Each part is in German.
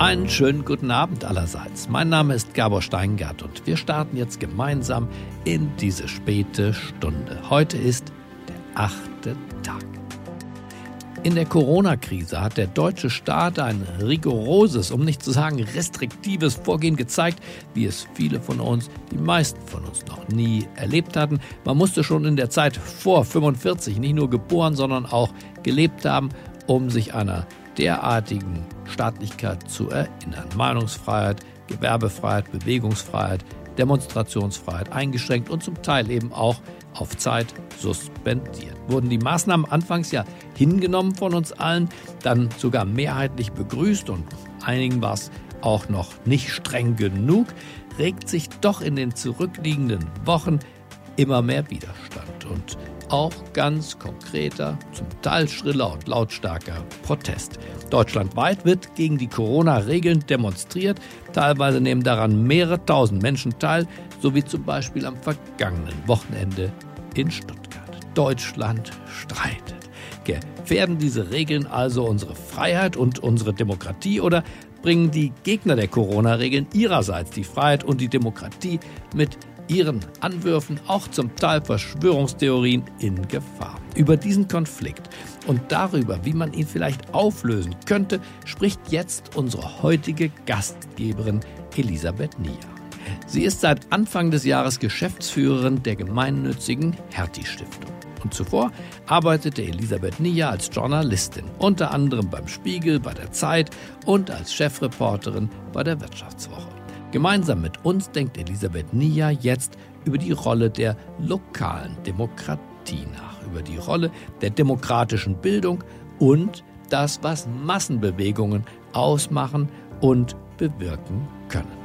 Einen schönen guten Abend allerseits. Mein Name ist Gabor Steingart und wir starten jetzt gemeinsam in diese späte Stunde. Heute ist der achte Tag. In der Corona-Krise hat der deutsche Staat ein rigoroses, um nicht zu sagen restriktives Vorgehen gezeigt, wie es viele von uns, die meisten von uns noch nie erlebt hatten. Man musste schon in der Zeit vor 45 nicht nur geboren, sondern auch gelebt haben, um sich einer derartigen Staatlichkeit zu erinnern. Meinungsfreiheit, Gewerbefreiheit, Bewegungsfreiheit, Demonstrationsfreiheit eingeschränkt und zum Teil eben auch auf Zeit suspendiert. Wurden die Maßnahmen anfangs ja hingenommen von uns allen, dann sogar mehrheitlich begrüßt und einigen war es auch noch nicht streng genug, regt sich doch in den zurückliegenden Wochen immer mehr Widerstand und auch ganz konkreter, zum Teil schriller und lautstarker Protest. Deutschlandweit wird gegen die Corona-Regeln demonstriert. Teilweise nehmen daran mehrere tausend Menschen teil, so wie zum Beispiel am vergangenen Wochenende in Stuttgart. Deutschland streitet. Gefährden diese Regeln also unsere Freiheit und unsere Demokratie oder bringen die Gegner der Corona-Regeln ihrerseits die Freiheit und die Demokratie mit ihren Anwürfen auch zum Teil Verschwörungstheorien in Gefahr. Über diesen Konflikt und darüber, wie man ihn vielleicht auflösen könnte, spricht jetzt unsere heutige Gastgeberin Elisabeth Nia. Sie ist seit Anfang des Jahres Geschäftsführerin der gemeinnützigen Hertie Stiftung. Und zuvor arbeitete Elisabeth Nia als Journalistin, unter anderem beim Spiegel, bei der Zeit und als Chefreporterin bei der Wirtschaftswoche. Gemeinsam mit uns denkt Elisabeth Nia jetzt über die Rolle der lokalen Demokratie nach, über die Rolle der demokratischen Bildung und das, was Massenbewegungen ausmachen und bewirken können.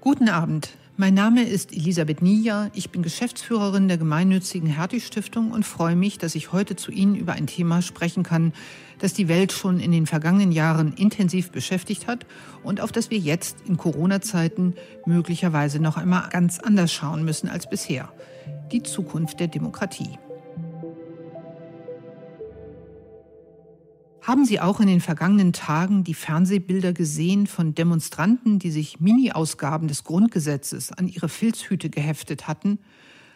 Guten Abend. Mein Name ist Elisabeth Nia. Ich bin Geschäftsführerin der gemeinnützigen Hertie Stiftung und freue mich, dass ich heute zu Ihnen über ein Thema sprechen kann, das die Welt schon in den vergangenen Jahren intensiv beschäftigt hat und auf das wir jetzt in Corona-Zeiten möglicherweise noch einmal ganz anders schauen müssen als bisher. Die Zukunft der Demokratie. Haben Sie auch in den vergangenen Tagen die Fernsehbilder gesehen von Demonstranten, die sich Mini-Ausgaben des Grundgesetzes an ihre Filzhüte geheftet hatten?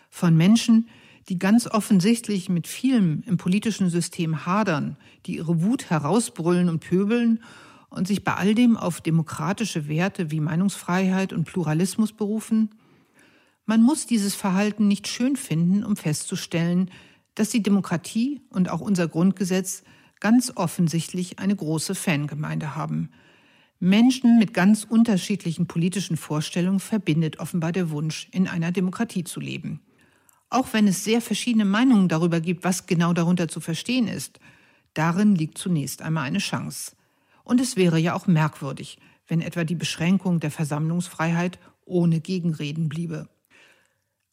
Von Menschen, die ganz offensichtlich mit vielem im politischen System hadern, die ihre Wut herausbrüllen und pöbeln und sich bei all dem auf demokratische Werte wie Meinungsfreiheit und Pluralismus berufen? Man muss dieses Verhalten nicht schön finden, um festzustellen, dass die Demokratie und auch unser Grundgesetz ganz offensichtlich eine große Fangemeinde haben. Menschen mit ganz unterschiedlichen politischen Vorstellungen verbindet offenbar der Wunsch, in einer Demokratie zu leben. Auch wenn es sehr verschiedene Meinungen darüber gibt, was genau darunter zu verstehen ist, darin liegt zunächst einmal eine Chance. Und es wäre ja auch merkwürdig, wenn etwa die Beschränkung der Versammlungsfreiheit ohne Gegenreden bliebe.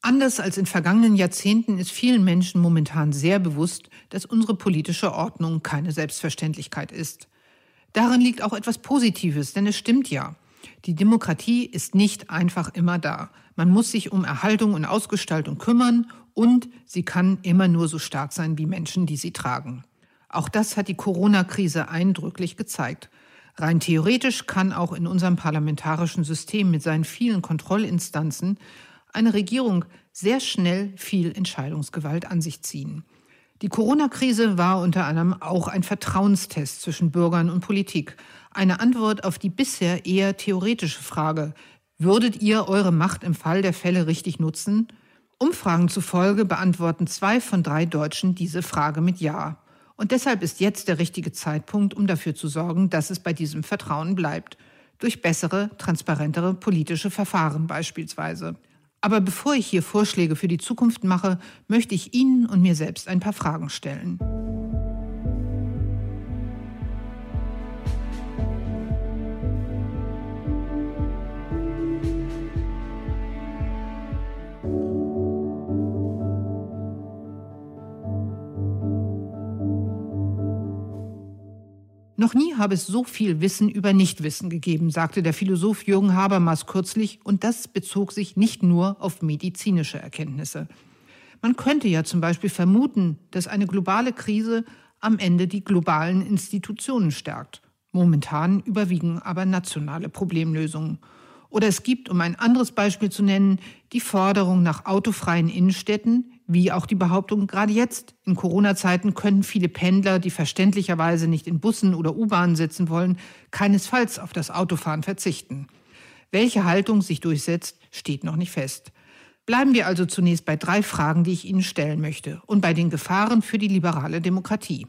Anders als in vergangenen Jahrzehnten ist vielen Menschen momentan sehr bewusst, dass unsere politische Ordnung keine Selbstverständlichkeit ist. Darin liegt auch etwas Positives, denn es stimmt ja. Die Demokratie ist nicht einfach immer da. Man muss sich um Erhaltung und Ausgestaltung kümmern und sie kann immer nur so stark sein wie Menschen, die sie tragen. Auch das hat die Corona-Krise eindrücklich gezeigt. Rein theoretisch kann auch in unserem parlamentarischen System mit seinen vielen Kontrollinstanzen eine Regierung sehr schnell viel Entscheidungsgewalt an sich ziehen. Die Corona-Krise war unter anderem auch ein Vertrauenstest zwischen Bürgern und Politik, eine Antwort auf die bisher eher theoretische Frage, würdet ihr eure Macht im Fall der Fälle richtig nutzen? Umfragen zufolge beantworten zwei von drei Deutschen diese Frage mit Ja. Und deshalb ist jetzt der richtige Zeitpunkt, um dafür zu sorgen, dass es bei diesem Vertrauen bleibt. Durch bessere, transparentere politische Verfahren beispielsweise. Aber bevor ich hier Vorschläge für die Zukunft mache, möchte ich Ihnen und mir selbst ein paar Fragen stellen. Noch nie habe es so viel Wissen über Nichtwissen gegeben, sagte der Philosoph Jürgen Habermas kürzlich, und das bezog sich nicht nur auf medizinische Erkenntnisse. Man könnte ja zum Beispiel vermuten, dass eine globale Krise am Ende die globalen Institutionen stärkt. Momentan überwiegen aber nationale Problemlösungen. Oder es gibt, um ein anderes Beispiel zu nennen, die Forderung nach autofreien Innenstädten, wie auch die Behauptung, gerade jetzt in Corona-Zeiten können viele Pendler, die verständlicherweise nicht in Bussen oder U-Bahnen sitzen wollen, keinesfalls auf das Autofahren verzichten. Welche Haltung sich durchsetzt, steht noch nicht fest. Bleiben wir also zunächst bei drei Fragen, die ich Ihnen stellen möchte, und bei den Gefahren für die liberale Demokratie.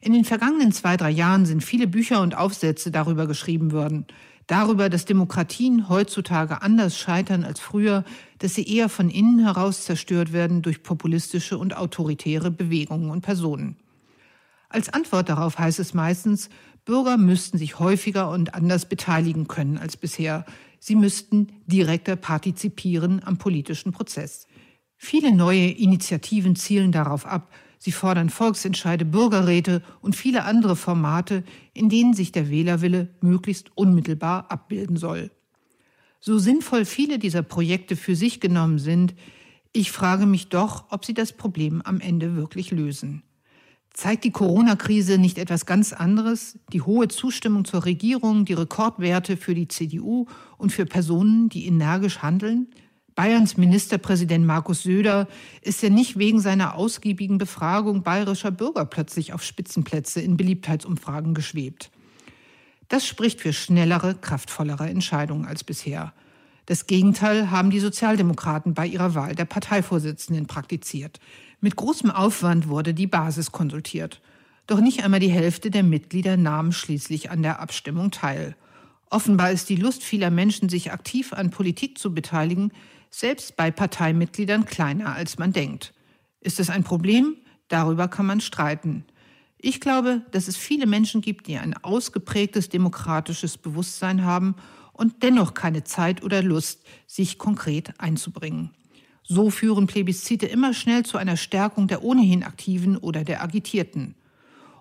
In den vergangenen zwei, drei Jahren sind viele Bücher und Aufsätze darüber geschrieben worden, darüber, dass Demokratien heutzutage anders scheitern als früher, dass sie eher von innen heraus zerstört werden durch populistische und autoritäre Bewegungen und Personen. Als Antwort darauf heißt es meistens, Bürger müssten sich häufiger und anders beteiligen können als bisher. Sie müssten direkter partizipieren am politischen Prozess. Viele neue Initiativen zielen darauf ab, Sie fordern Volksentscheide, Bürgerräte und viele andere Formate, in denen sich der Wählerwille möglichst unmittelbar abbilden soll. So sinnvoll viele dieser Projekte für sich genommen sind, ich frage mich doch, ob sie das Problem am Ende wirklich lösen. Zeigt die Corona-Krise nicht etwas ganz anderes? Die hohe Zustimmung zur Regierung, die Rekordwerte für die CDU und für Personen, die energisch handeln? Bayerns Ministerpräsident Markus Söder ist ja nicht wegen seiner ausgiebigen Befragung bayerischer Bürger plötzlich auf Spitzenplätze in Beliebtheitsumfragen geschwebt. Das spricht für schnellere, kraftvollere Entscheidungen als bisher. Das Gegenteil haben die Sozialdemokraten bei ihrer Wahl der Parteivorsitzenden praktiziert. Mit großem Aufwand wurde die Basis konsultiert. Doch nicht einmal die Hälfte der Mitglieder nahm schließlich an der Abstimmung teil. Offenbar ist die Lust vieler Menschen, sich aktiv an Politik zu beteiligen, selbst bei Parteimitgliedern kleiner, als man denkt. Ist es ein Problem? Darüber kann man streiten. Ich glaube, dass es viele Menschen gibt, die ein ausgeprägtes demokratisches Bewusstsein haben und dennoch keine Zeit oder Lust, sich konkret einzubringen. So führen Plebiszite immer schnell zu einer Stärkung der ohnehin Aktiven oder der Agitierten.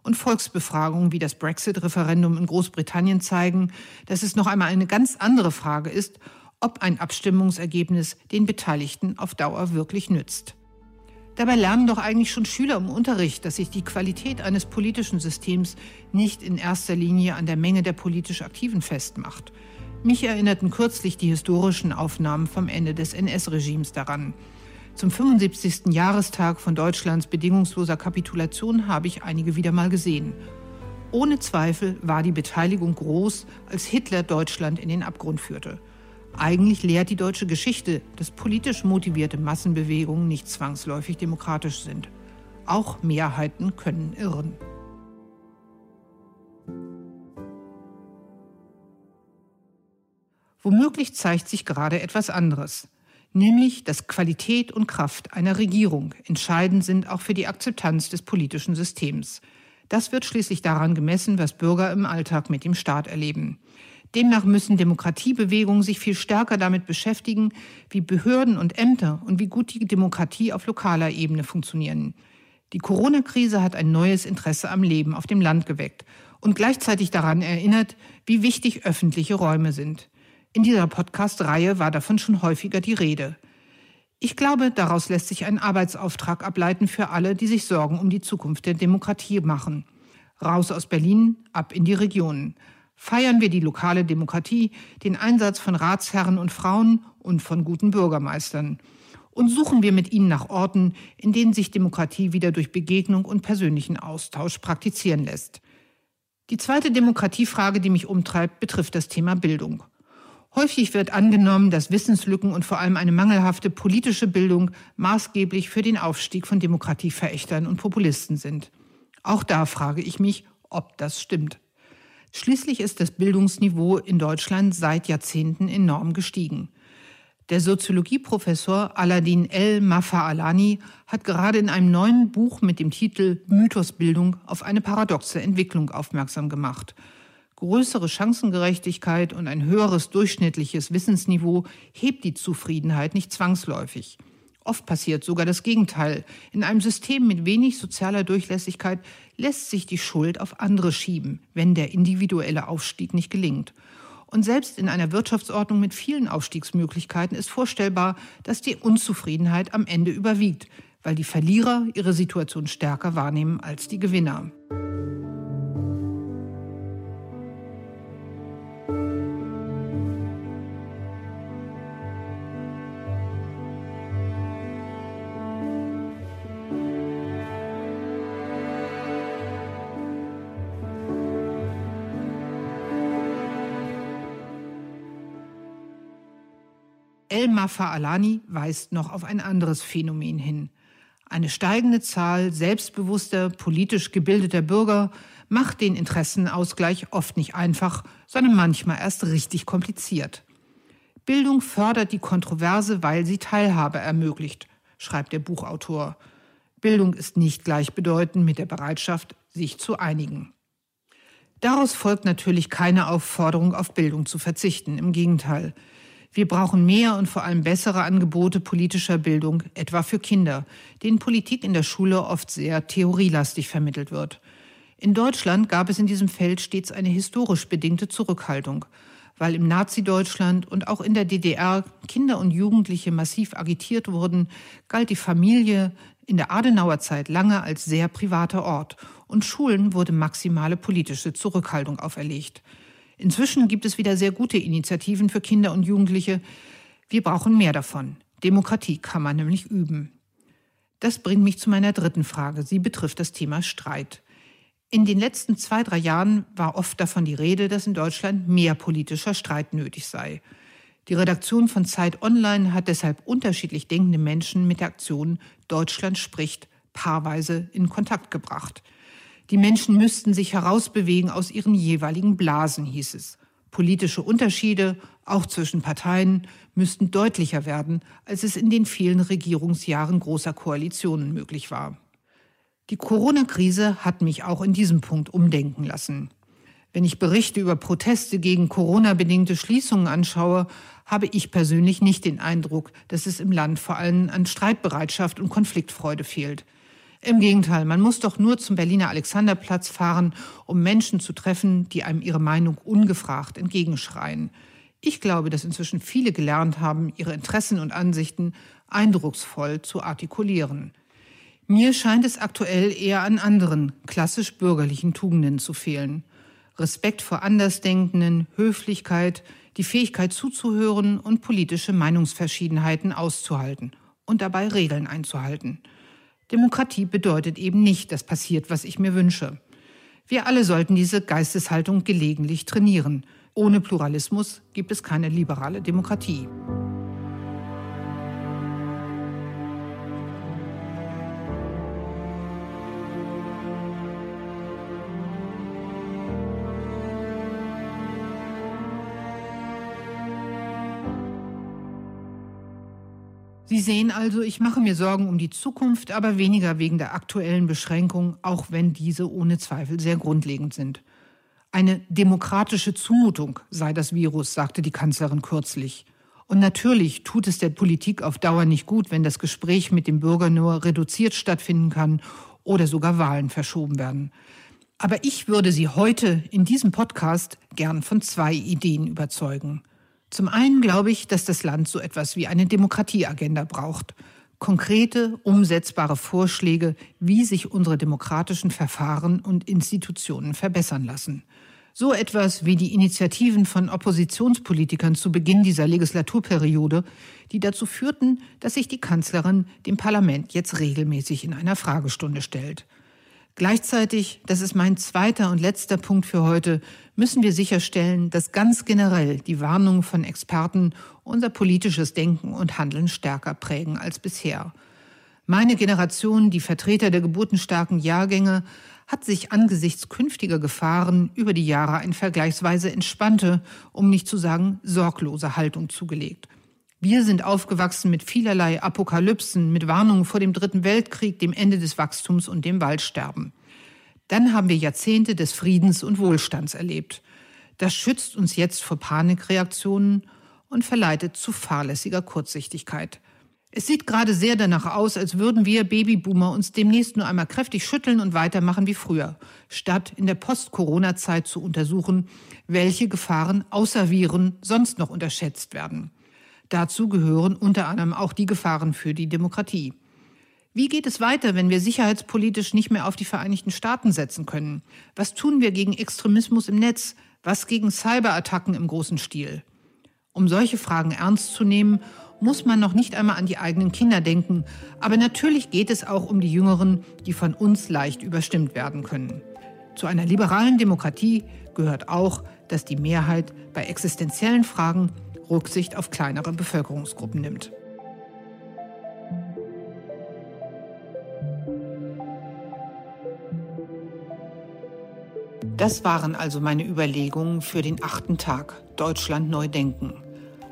Und Volksbefragungen wie das Brexit-Referendum in Großbritannien zeigen, dass es noch einmal eine ganz andere Frage ist, ob ein Abstimmungsergebnis den Beteiligten auf Dauer wirklich nützt. Dabei lernen doch eigentlich schon Schüler im Unterricht, dass sich die Qualität eines politischen Systems nicht in erster Linie an der Menge der politisch Aktiven festmacht. Mich erinnerten kürzlich die historischen Aufnahmen vom Ende des NS-Regimes daran. Zum 75. Jahrestag von Deutschlands bedingungsloser Kapitulation habe ich einige wieder mal gesehen. Ohne Zweifel war die Beteiligung groß, als Hitler Deutschland in den Abgrund führte. Eigentlich lehrt die deutsche Geschichte, dass politisch motivierte Massenbewegungen nicht zwangsläufig demokratisch sind. Auch Mehrheiten können irren. Womöglich zeigt sich gerade etwas anderes, nämlich dass Qualität und Kraft einer Regierung entscheidend sind auch für die Akzeptanz des politischen Systems. Das wird schließlich daran gemessen, was Bürger im Alltag mit dem Staat erleben. Demnach müssen Demokratiebewegungen sich viel stärker damit beschäftigen, wie Behörden und Ämter und wie gut die Demokratie auf lokaler Ebene funktionieren. Die Corona-Krise hat ein neues Interesse am Leben auf dem Land geweckt und gleichzeitig daran erinnert, wie wichtig öffentliche Räume sind. In dieser Podcast-Reihe war davon schon häufiger die Rede. Ich glaube, daraus lässt sich ein Arbeitsauftrag ableiten für alle, die sich Sorgen um die Zukunft der Demokratie machen. Raus aus Berlin, ab in die Regionen. Feiern wir die lokale Demokratie, den Einsatz von Ratsherren und Frauen und von guten Bürgermeistern. Und suchen wir mit ihnen nach Orten, in denen sich Demokratie wieder durch Begegnung und persönlichen Austausch praktizieren lässt. Die zweite Demokratiefrage, die mich umtreibt, betrifft das Thema Bildung. Häufig wird angenommen, dass Wissenslücken und vor allem eine mangelhafte politische Bildung maßgeblich für den Aufstieg von Demokratieverächtern und Populisten sind. Auch da frage ich mich, ob das stimmt. Schließlich ist das Bildungsniveau in Deutschland seit Jahrzehnten enorm gestiegen. Der Soziologieprofessor Aladin El Mafaalani hat gerade in einem neuen Buch mit dem Titel Mythosbildung auf eine paradoxe Entwicklung aufmerksam gemacht. Größere Chancengerechtigkeit und ein höheres durchschnittliches Wissensniveau hebt die Zufriedenheit nicht zwangsläufig. Oft passiert sogar das Gegenteil. In einem System mit wenig sozialer Durchlässigkeit lässt sich die Schuld auf andere schieben, wenn der individuelle Aufstieg nicht gelingt. Und selbst in einer Wirtschaftsordnung mit vielen Aufstiegsmöglichkeiten ist vorstellbar, dass die Unzufriedenheit am Ende überwiegt, weil die Verlierer ihre Situation stärker wahrnehmen als die Gewinner. Elmar Fa'alani weist noch auf ein anderes Phänomen hin. Eine steigende Zahl selbstbewusster, politisch gebildeter Bürger macht den Interessenausgleich oft nicht einfach, sondern manchmal erst richtig kompliziert. Bildung fördert die Kontroverse, weil sie Teilhabe ermöglicht, schreibt der Buchautor. Bildung ist nicht gleichbedeutend mit der Bereitschaft, sich zu einigen. Daraus folgt natürlich keine Aufforderung, auf Bildung zu verzichten. Im Gegenteil. Wir brauchen mehr und vor allem bessere Angebote politischer Bildung, etwa für Kinder, denen Politik in der Schule oft sehr theorielastig vermittelt wird. In Deutschland gab es in diesem Feld stets eine historisch bedingte Zurückhaltung, weil im Nazi-Deutschland und auch in der DDR Kinder und Jugendliche massiv agitiert wurden, galt die Familie in der Adenauer Zeit lange als sehr privater Ort und Schulen wurde maximale politische Zurückhaltung auferlegt. Inzwischen gibt es wieder sehr gute Initiativen für Kinder und Jugendliche. Wir brauchen mehr davon. Demokratie kann man nämlich üben. Das bringt mich zu meiner dritten Frage. Sie betrifft das Thema Streit. In den letzten zwei, drei Jahren war oft davon die Rede, dass in Deutschland mehr politischer Streit nötig sei. Die Redaktion von Zeit Online hat deshalb unterschiedlich denkende Menschen mit der Aktion Deutschland spricht paarweise in Kontakt gebracht. Die Menschen müssten sich herausbewegen aus ihren jeweiligen Blasen, hieß es. Politische Unterschiede, auch zwischen Parteien, müssten deutlicher werden, als es in den vielen Regierungsjahren großer Koalitionen möglich war. Die Corona-Krise hat mich auch in diesem Punkt umdenken lassen. Wenn ich Berichte über Proteste gegen Corona-bedingte Schließungen anschaue, habe ich persönlich nicht den Eindruck, dass es im Land vor allem an Streitbereitschaft und Konfliktfreude fehlt. Im Gegenteil, man muss doch nur zum Berliner Alexanderplatz fahren, um Menschen zu treffen, die einem ihre Meinung ungefragt entgegenschreien. Ich glaube, dass inzwischen viele gelernt haben, ihre Interessen und Ansichten eindrucksvoll zu artikulieren. Mir scheint es aktuell eher an anderen, klassisch bürgerlichen Tugenden zu fehlen. Respekt vor Andersdenkenden, Höflichkeit, die Fähigkeit zuzuhören und politische Meinungsverschiedenheiten auszuhalten und dabei Regeln einzuhalten. Demokratie bedeutet eben nicht, dass passiert, was ich mir wünsche. Wir alle sollten diese Geisteshaltung gelegentlich trainieren. Ohne Pluralismus gibt es keine liberale Demokratie. Sie sehen also, ich mache mir Sorgen um die Zukunft, aber weniger wegen der aktuellen Beschränkungen, auch wenn diese ohne Zweifel sehr grundlegend sind. Eine demokratische Zumutung sei das Virus, sagte die Kanzlerin kürzlich. Und natürlich tut es der Politik auf Dauer nicht gut, wenn das Gespräch mit dem Bürger nur reduziert stattfinden kann oder sogar Wahlen verschoben werden. Aber ich würde Sie heute in diesem Podcast gern von zwei Ideen überzeugen. Zum einen glaube ich, dass das Land so etwas wie eine Demokratieagenda braucht. Konkrete, umsetzbare Vorschläge, wie sich unsere demokratischen Verfahren und Institutionen verbessern lassen. So etwas wie die Initiativen von Oppositionspolitikern zu Beginn dieser Legislaturperiode, die dazu führten, dass sich die Kanzlerin dem Parlament jetzt regelmäßig in einer Fragestunde stellt. Gleichzeitig, das ist mein zweiter und letzter Punkt für heute, müssen wir sicherstellen, dass ganz generell die Warnungen von Experten unser politisches Denken und Handeln stärker prägen als bisher. Meine Generation, die Vertreter der geburtenstarken Jahrgänge, hat sich angesichts künftiger Gefahren über die Jahre eine vergleichsweise entspannte, um nicht zu sagen sorglose Haltung zugelegt. Wir sind aufgewachsen mit vielerlei Apokalypsen, mit Warnungen vor dem Dritten Weltkrieg, dem Ende des Wachstums und dem Waldsterben. Dann haben wir Jahrzehnte des Friedens und Wohlstands erlebt. Das schützt uns jetzt vor Panikreaktionen und verleitet zu fahrlässiger Kurzsichtigkeit. Es sieht gerade sehr danach aus, als würden wir Babyboomer uns demnächst nur einmal kräftig schütteln und weitermachen wie früher, statt in der Post-Corona-Zeit zu untersuchen, welche Gefahren außer Viren sonst noch unterschätzt werden. Dazu gehören unter anderem auch die Gefahren für die Demokratie. Wie geht es weiter, wenn wir sicherheitspolitisch nicht mehr auf die Vereinigten Staaten setzen können? Was tun wir gegen Extremismus im Netz? Was gegen Cyberattacken im großen Stil? Um solche Fragen ernst zu nehmen, muss man noch nicht einmal an die eigenen Kinder denken. Aber natürlich geht es auch um die Jüngeren, die von uns leicht überstimmt werden können. Zu einer liberalen Demokratie gehört auch, dass die Mehrheit bei existenziellen Fragen Rücksicht auf kleinere Bevölkerungsgruppen nimmt. Das waren also meine Überlegungen für den achten Tag Deutschland neu denken.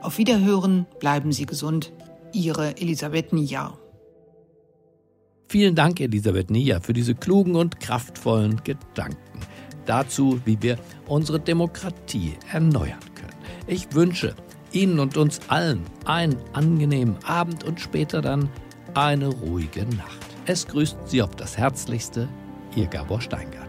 Auf Wiederhören, bleiben Sie gesund. Ihre Elisabeth Nia. Vielen Dank, Elisabeth Nia, für diese klugen und kraftvollen Gedanken dazu, wie wir unsere Demokratie erneuern können. Ich wünsche Ihnen und uns allen einen angenehmen Abend und später dann eine ruhige Nacht. Es grüßt Sie auf das Herzlichste, Ihr Gabor Steingart.